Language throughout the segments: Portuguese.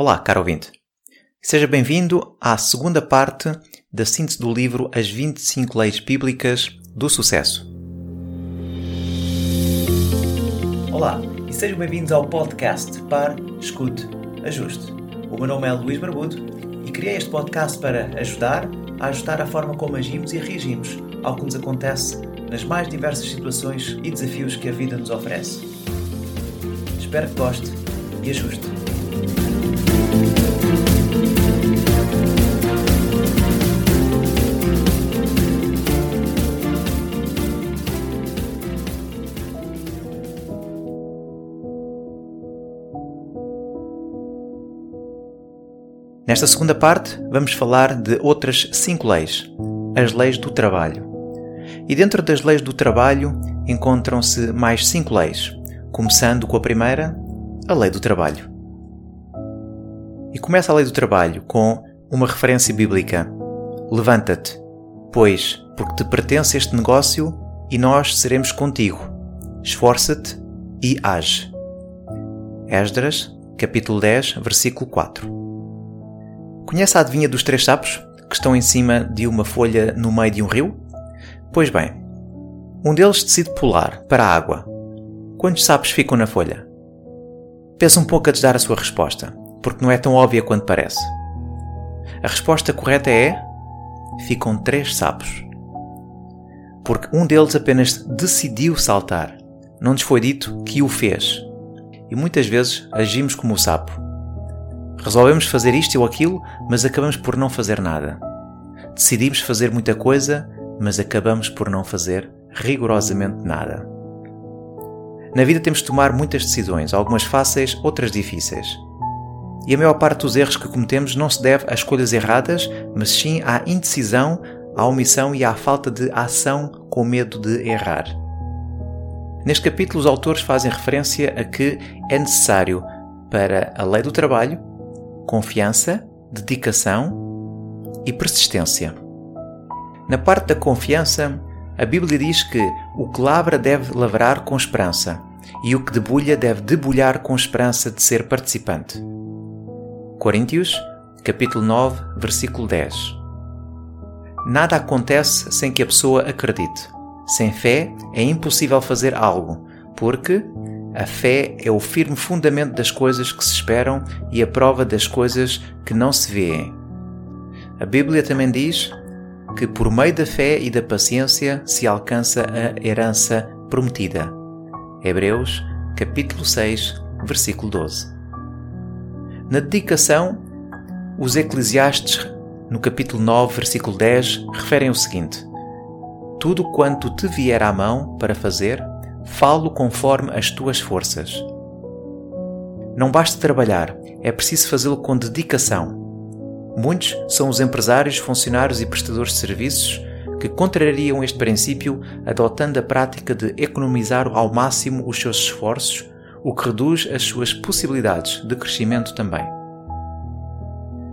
Olá, caro ouvinte. Seja bem-vindo à segunda parte da síntese do livro As 25 Leis Bíblicas do Sucesso. Olá e sejam bem-vindos ao podcast Par, Escute, Ajuste. O meu nome é Luís Barbudo e criei este podcast para ajudar a ajustar a forma como agimos e reagimos ao que nos acontece nas mais diversas situações e desafios que a vida nos oferece. Espero que goste e ajuste. Nesta segunda parte, vamos falar de outras cinco leis, as leis do trabalho. E dentro das leis do trabalho encontram-se mais cinco leis, começando com a primeira, a lei do trabalho. E começa a lei do trabalho com uma referência bíblica: Levanta-te, pois, porque te pertence este negócio e nós seremos contigo. Esforça-te e age. Esdras, capítulo 10, versículo 4. Conhece a adivinha dos três sapos que estão em cima de uma folha no meio de um rio? Pois bem, um deles decide pular para a água. Quantos sapos ficam na folha? Pensa um pouco a dar a sua resposta, porque não é tão óbvia quanto parece. A resposta correta é: ficam três sapos. Porque um deles apenas decidiu saltar, não lhes foi dito que o fez. E muitas vezes agimos como o sapo Resolvemos fazer isto ou aquilo, mas acabamos por não fazer nada. Decidimos fazer muita coisa, mas acabamos por não fazer rigorosamente nada. Na vida temos de tomar muitas decisões, algumas fáceis, outras difíceis. E a maior parte dos erros que cometemos não se deve a escolhas erradas, mas sim à indecisão, à omissão e à falta de ação com medo de errar. Neste capítulo, os autores fazem referência a que é necessário, para a lei do trabalho, confiança, dedicação e persistência. Na parte da confiança, a Bíblia diz que o que lavra deve lavrar com esperança e o que debulha deve debulhar com esperança de ser participante. Coríntios, capítulo 9, versículo 10. Nada acontece sem que a pessoa acredite. Sem fé é impossível fazer algo, porque a fé é o firme fundamento das coisas que se esperam e a prova das coisas que não se vêem. A Bíblia também diz que por meio da fé e da paciência se alcança a herança prometida. Hebreus, capítulo 6, versículo 12. Na dedicação, os Eclesiastes, no capítulo 9, versículo 10, referem o seguinte: Tudo quanto te vier à mão para fazer, Falo conforme as tuas forças. Não basta trabalhar, é preciso fazê-lo com dedicação. Muitos são os empresários, funcionários e prestadores de serviços que contrariam este princípio adotando a prática de economizar ao máximo os seus esforços, o que reduz as suas possibilidades de crescimento também.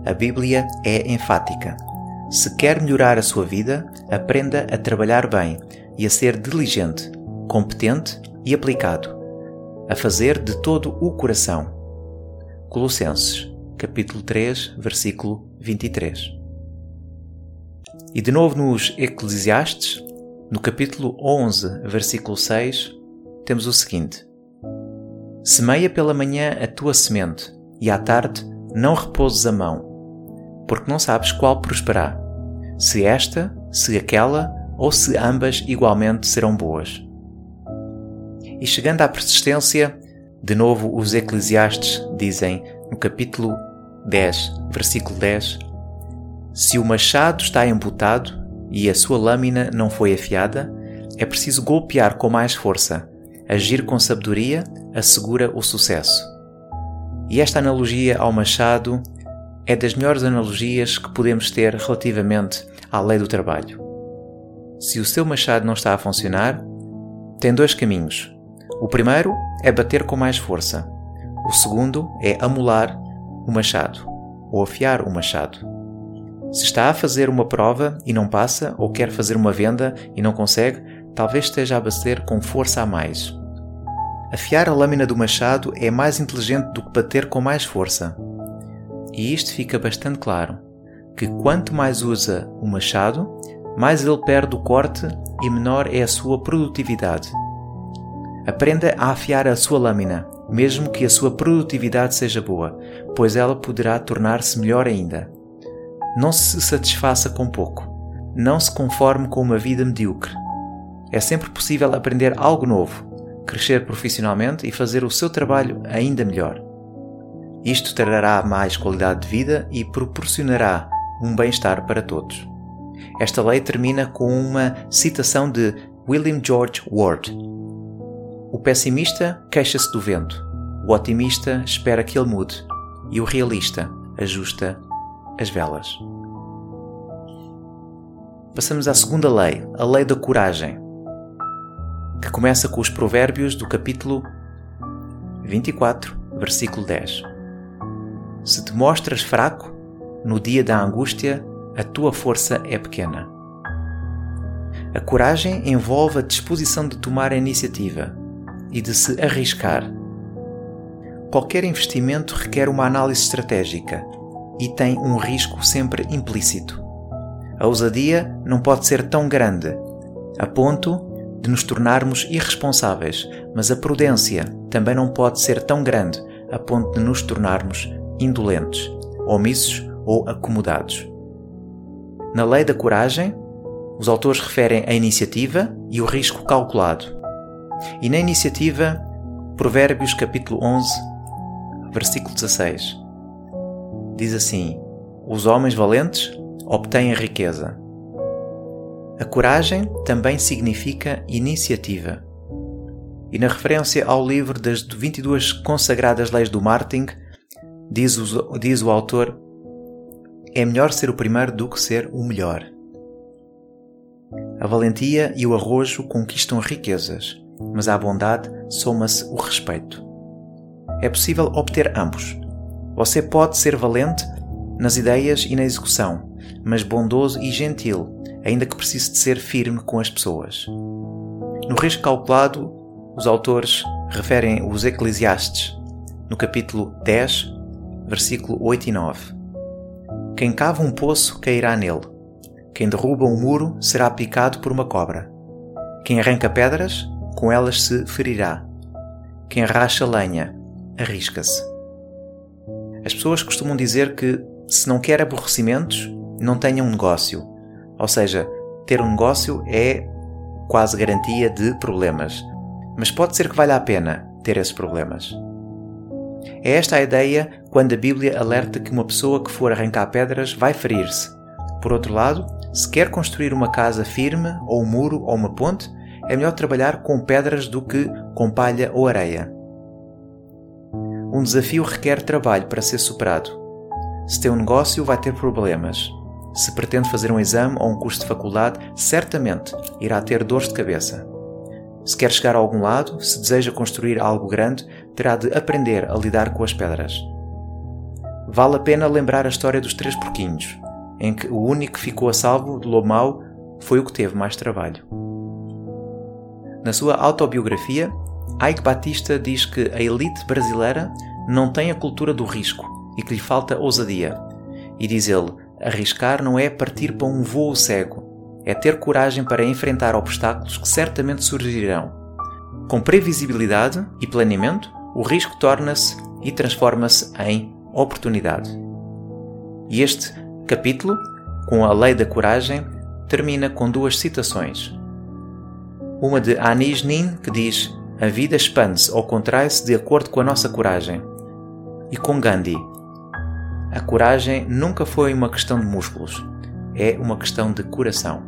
A Bíblia é enfática. Se quer melhorar a sua vida, aprenda a trabalhar bem e a ser diligente, competente e aplicado, a fazer de todo o coração. Colossenses, capítulo 3, versículo 23. E de novo nos Eclesiastes, no capítulo 11, versículo 6, temos o seguinte: Semeia pela manhã a tua semente, e à tarde não repouses a mão, porque não sabes qual prosperar, se esta, se aquela, ou se ambas igualmente serão boas. E chegando à persistência, de novo os Eclesiastes dizem no capítulo 10, versículo 10: Se o machado está embutado e a sua lâmina não foi afiada, é preciso golpear com mais força. Agir com sabedoria assegura o sucesso. E esta analogia ao machado é das melhores analogias que podemos ter relativamente à lei do trabalho. Se o seu machado não está a funcionar, tem dois caminhos o primeiro é bater com mais força. O segundo é amolar o machado, ou afiar o machado. Se está a fazer uma prova e não passa, ou quer fazer uma venda e não consegue, talvez esteja a bater com força a mais. Afiar a lâmina do machado é mais inteligente do que bater com mais força. e isto fica bastante claro, que quanto mais usa o machado, mais ele perde o corte e menor é a sua produtividade. Aprenda a afiar a sua lâmina, mesmo que a sua produtividade seja boa, pois ela poderá tornar-se melhor ainda. Não se satisfaça com pouco. Não se conforme com uma vida medíocre. É sempre possível aprender algo novo, crescer profissionalmente e fazer o seu trabalho ainda melhor. Isto trará mais qualidade de vida e proporcionará um bem-estar para todos. Esta lei termina com uma citação de William George Ward, pessimista queixa-se do vento, o otimista espera que ele mude e o realista ajusta as velas. Passamos à segunda lei, a lei da coragem, que começa com os Provérbios do capítulo 24, versículo 10. Se te mostras fraco, no dia da angústia, a tua força é pequena. A coragem envolve a disposição de tomar a iniciativa, e de se arriscar. Qualquer investimento requer uma análise estratégica e tem um risco sempre implícito. A ousadia não pode ser tão grande, a ponto de nos tornarmos irresponsáveis, mas a prudência também não pode ser tão grande, a ponto de nos tornarmos indolentes, omissos ou acomodados. Na lei da coragem, os autores referem a iniciativa e o risco calculado. E na iniciativa, Provérbios capítulo 11, versículo 16, diz assim: Os homens valentes obtêm a riqueza. A coragem também significa iniciativa. E na referência ao livro das 22 consagradas leis do marketing, diz o, diz o autor: É melhor ser o primeiro do que ser o melhor. A valentia e o arrojo conquistam riquezas mas à bondade soma-se o respeito. É possível obter ambos. Você pode ser valente nas ideias e na execução, mas bondoso e gentil, ainda que precise de ser firme com as pessoas. No risco calculado, os autores referem os Eclesiastes, no capítulo 10, versículo 8 e 9. Quem cava um poço cairá nele. Quem derruba um muro será picado por uma cobra. Quem arranca pedras com elas se ferirá. Quem arracha lenha, arrisca-se. As pessoas costumam dizer que, se não quer aborrecimentos, não tenha um negócio. Ou seja, ter um negócio é quase garantia de problemas. Mas pode ser que valha a pena ter esses problemas. É esta a ideia quando a Bíblia alerta que uma pessoa que for arrancar pedras vai ferir-se. Por outro lado, se quer construir uma casa firme, ou um muro, ou uma ponte, é melhor trabalhar com pedras do que com palha ou areia. Um desafio requer trabalho para ser superado. Se tem um negócio, vai ter problemas. Se pretende fazer um exame ou um curso de faculdade, certamente irá ter dores de cabeça. Se quer chegar a algum lado, se deseja construir algo grande, terá de aprender a lidar com as pedras. Vale a pena lembrar a história dos três porquinhos, em que o único que ficou a salvo do lobo mau foi o que teve mais trabalho. Na sua autobiografia, Ike Batista diz que a elite brasileira não tem a cultura do risco e que lhe falta ousadia. E diz ele: arriscar não é partir para um voo cego, é ter coragem para enfrentar obstáculos que certamente surgirão. Com previsibilidade e planeamento, o risco torna-se e transforma-se em oportunidade. E este capítulo, com a lei da coragem, termina com duas citações. Uma de Anis Nin, que diz: A vida expande-se ou contrai-se de acordo com a nossa coragem. E com Gandhi: A coragem nunca foi uma questão de músculos, é uma questão de coração.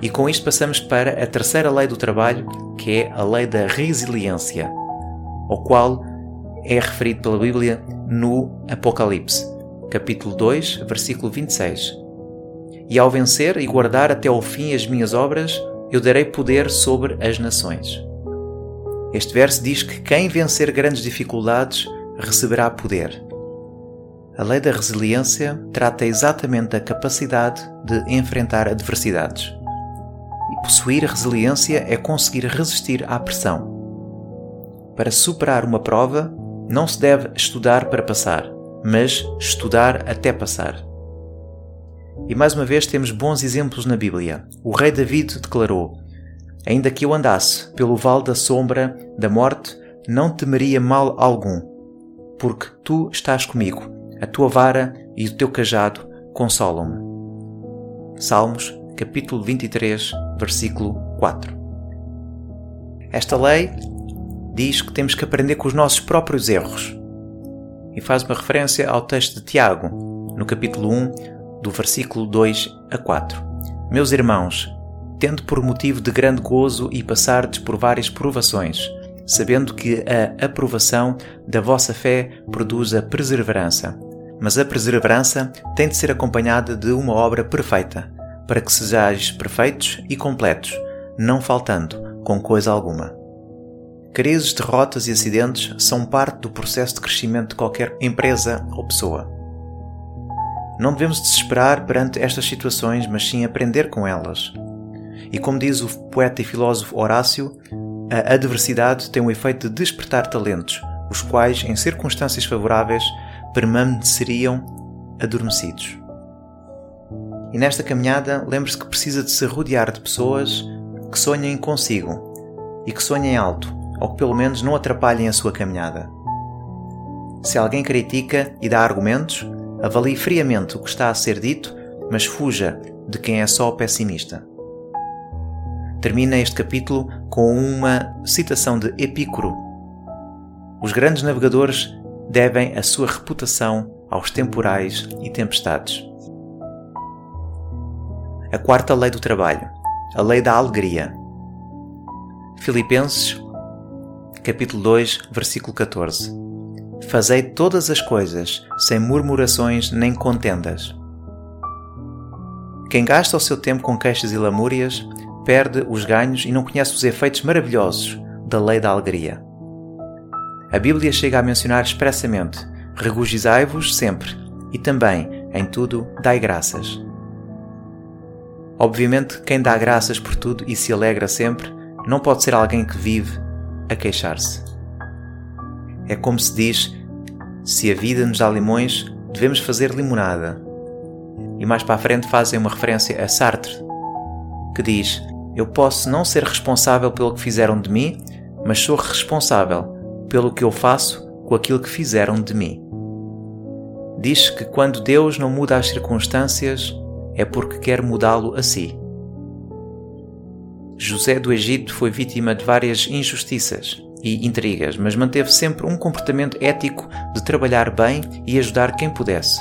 E com isto passamos para a terceira lei do trabalho, que é a lei da resiliência, ao qual é referido pela Bíblia no Apocalipse, capítulo 2, versículo 26. E ao vencer e guardar até ao fim as minhas obras, eu darei poder sobre as nações. Este verso diz que quem vencer grandes dificuldades receberá poder. A lei da resiliência trata exatamente da capacidade de enfrentar adversidades. E possuir resiliência é conseguir resistir à pressão. Para superar uma prova, não se deve estudar para passar, mas estudar até passar. E mais uma vez temos bons exemplos na Bíblia. O rei David declarou: Ainda que eu andasse pelo vale da sombra da morte, não temeria mal algum, porque tu estás comigo, a tua vara e o teu cajado consolam-me. Salmos, capítulo 23, versículo 4. Esta lei diz que temos que aprender com os nossos próprios erros e faz uma referência ao texto de Tiago, no capítulo 1, do versículo 2 a 4. Meus irmãos, tendo por motivo de grande gozo e passardes por várias provações, sabendo que a aprovação da vossa fé produz a perseverança. Mas a perseverança tem de ser acompanhada de uma obra perfeita, para que sejais perfeitos e completos, não faltando com coisa alguma. Crises, derrotas e acidentes são parte do processo de crescimento de qualquer empresa ou pessoa. Não devemos desesperar perante estas situações, mas sim aprender com elas. E como diz o poeta e filósofo Horácio, a adversidade tem o efeito de despertar talentos, os quais, em circunstâncias favoráveis, permaneceriam adormecidos. E nesta caminhada, lembre-se que precisa de se rodear de pessoas que sonhem consigo e que sonhem alto, ou que pelo menos não atrapalhem a sua caminhada. Se alguém critica e dá argumentos, avalie friamente o que está a ser dito, mas fuja de quem é só pessimista termina este capítulo com uma citação de Epicuro. Os grandes navegadores devem a sua reputação aos temporais e tempestades. A quarta lei do trabalho, a lei da alegria. Filipenses, capítulo 2, versículo 14. Fazei todas as coisas sem murmurações nem contendas. Quem gasta o seu tempo com queixas e lamúrias perde os ganhos e não conhece os efeitos maravilhosos da lei da alegria. A Bíblia chega a mencionar expressamente: regozijai-vos sempre e também, em tudo, dai graças. Obviamente, quem dá graças por tudo e se alegra sempre não pode ser alguém que vive a queixar-se. É como se diz: se a vida nos dá limões, devemos fazer limonada. E mais para a frente fazem uma referência a Sartre, que diz: eu posso não ser responsável pelo que fizeram de mim, mas sou responsável pelo que eu faço com aquilo que fizeram de mim. Diz que quando Deus não muda as circunstâncias, é porque quer mudá-lo a si. José do Egito foi vítima de várias injustiças e intrigas, mas manteve sempre um comportamento ético de trabalhar bem e ajudar quem pudesse.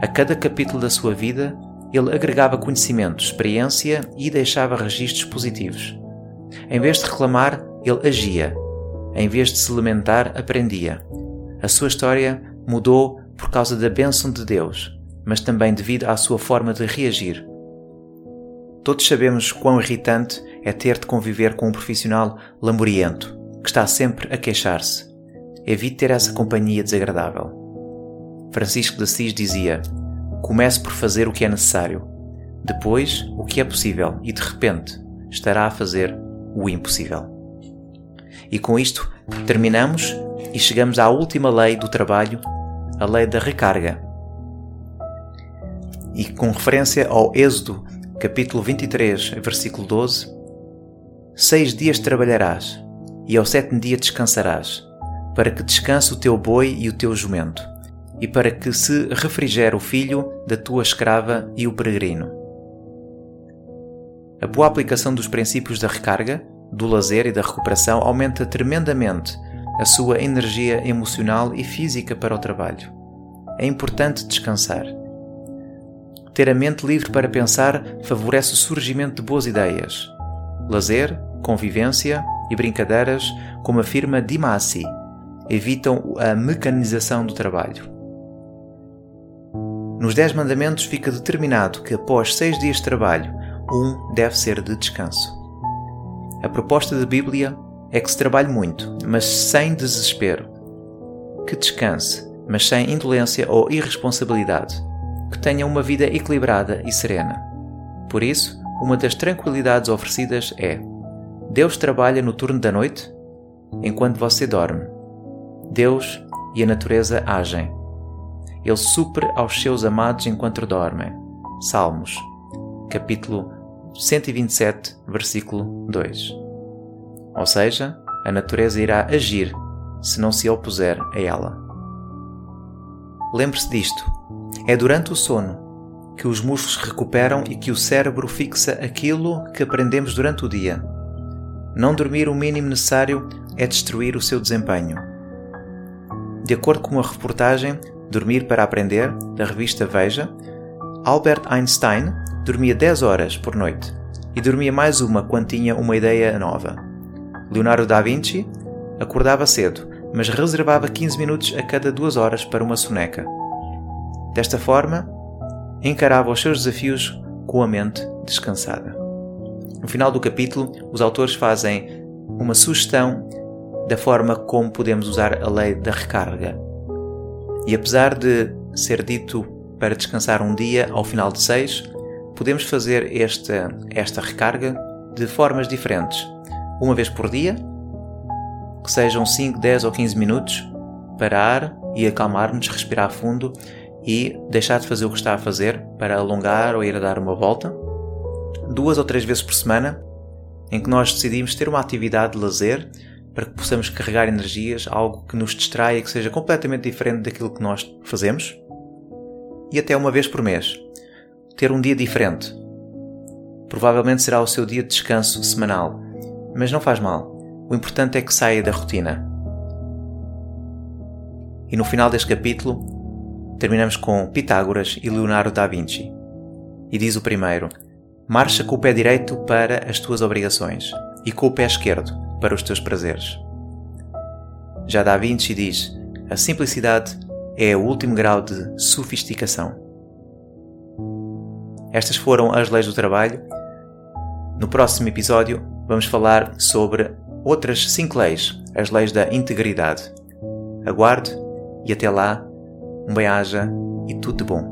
A cada capítulo da sua vida, ele agregava conhecimento, experiência e deixava registros positivos. Em vez de reclamar, ele agia. Em vez de se lamentar, aprendia. A sua história mudou por causa da bênção de Deus, mas também devido à sua forma de reagir. Todos sabemos quão irritante é ter de conviver com um profissional lamuriento, que está sempre a queixar-se. Evite ter essa companhia desagradável. Francisco de Assis dizia: Comece por fazer o que é necessário, depois o que é possível e de repente estará a fazer o impossível. E com isto terminamos e chegamos à última lei do trabalho, a lei da recarga. E com referência ao Êxodo, capítulo 23, versículo 12: Seis dias trabalharás, e ao sétimo dia descansarás, para que descanse o teu boi e o teu jumento e para que se refrigere o filho da tua escrava e o peregrino. A boa aplicação dos princípios da recarga, do lazer e da recuperação aumenta tremendamente a sua energia emocional e física para o trabalho. É importante descansar. Ter a mente livre para pensar favorece o surgimento de boas ideias. Lazer, convivência e brincadeiras, como afirma Dimasi, evitam a mecanização do trabalho. Nos Dez Mandamentos fica determinado que após seis dias de trabalho, um deve ser de descanso. A proposta da Bíblia é que se trabalhe muito, mas sem desespero. Que descanse, mas sem indolência ou irresponsabilidade. Que tenha uma vida equilibrada e serena. Por isso, uma das tranquilidades oferecidas é: Deus trabalha no turno da noite enquanto você dorme. Deus e a natureza agem Ele supre aos seus amados enquanto dormem. Salmos, capítulo 127, versículo 2. Ou seja, a natureza irá agir se não se opuser a ela. Lembre-se disto: é durante o sono que os músculos recuperam e que o cérebro fixa aquilo que aprendemos durante o dia. Não dormir o mínimo necessário é destruir o seu desempenho. De acordo com uma reportagem Dormir para Aprender, da revista Veja, Albert Einstein dormia 10 horas por noite e dormia mais uma quando tinha uma ideia nova. Leonardo da Vinci acordava cedo, mas reservava 15 minutos a cada duas horas para uma soneca. Desta forma, encarava os seus desafios com a mente descansada. No final do capítulo, os autores fazem uma sugestão da forma como podemos usar a lei da recarga. E apesar de ser dito para descansar um dia ao final de seis, podemos fazer esta, esta recarga de formas diferentes. Uma vez por dia, que sejam 5, 10 ou 15 minutos, parar e acalmar-nos, respirar fundo e deixar de fazer o que está a fazer para alongar ou ir a dar uma volta. Duas ou três vezes por semana, em que nós decidimos ter uma atividade de lazer para que possamos carregar energias, algo que nos distraia e que seja completamente diferente daquilo que nós fazemos. E até uma vez por mês, ter um dia diferente. Provavelmente será o seu dia de descanso semanal, mas não faz mal. O importante é que saia da rotina. E no final deste capítulo, terminamos com Pitágoras e Leonardo da Vinci. E diz o primeiro: Marcha com o pé direito para as tuas obrigações e com o pé esquerdo para os teus prazeres. Já Da Vinci diz: a simplicidade é o último grau de sofisticação. Estas foram as leis do trabalho. No próximo episódio, vamos falar sobre outras cinco leis, as leis da integridade. Aguarde e até lá, um bem-aja e tudo de bom.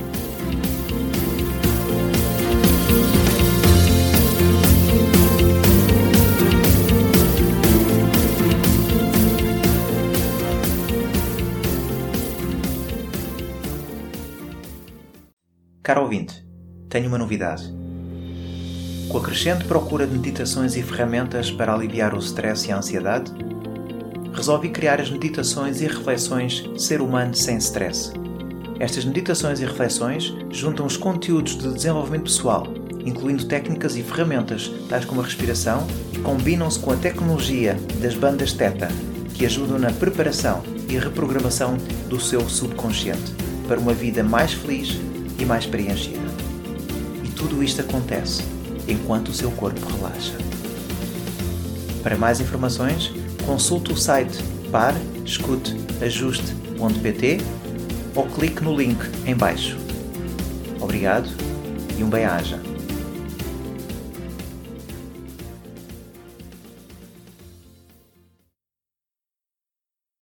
Caro ouvinte, tenho uma novidade. Com a crescente procura de meditações e ferramentas para aliviar o stress e a ansiedade, resolvi criar as meditações e reflexões Ser Humano Sem Stress. Estas meditações e reflexões juntam os conteúdos de desenvolvimento pessoal, incluindo técnicas e ferramentas tais como a respiração, e combinam-se com a tecnologia das bandas Theta, que ajudam na preparação e reprogramação do seu subconsciente para uma vida mais feliz e mais preenchida. E tudo isto acontece enquanto o seu corpo relaxa. Para mais informações, consulte o site parescuteajuste.pt ou clique no link em baixo. Obrigado e um bem-aja.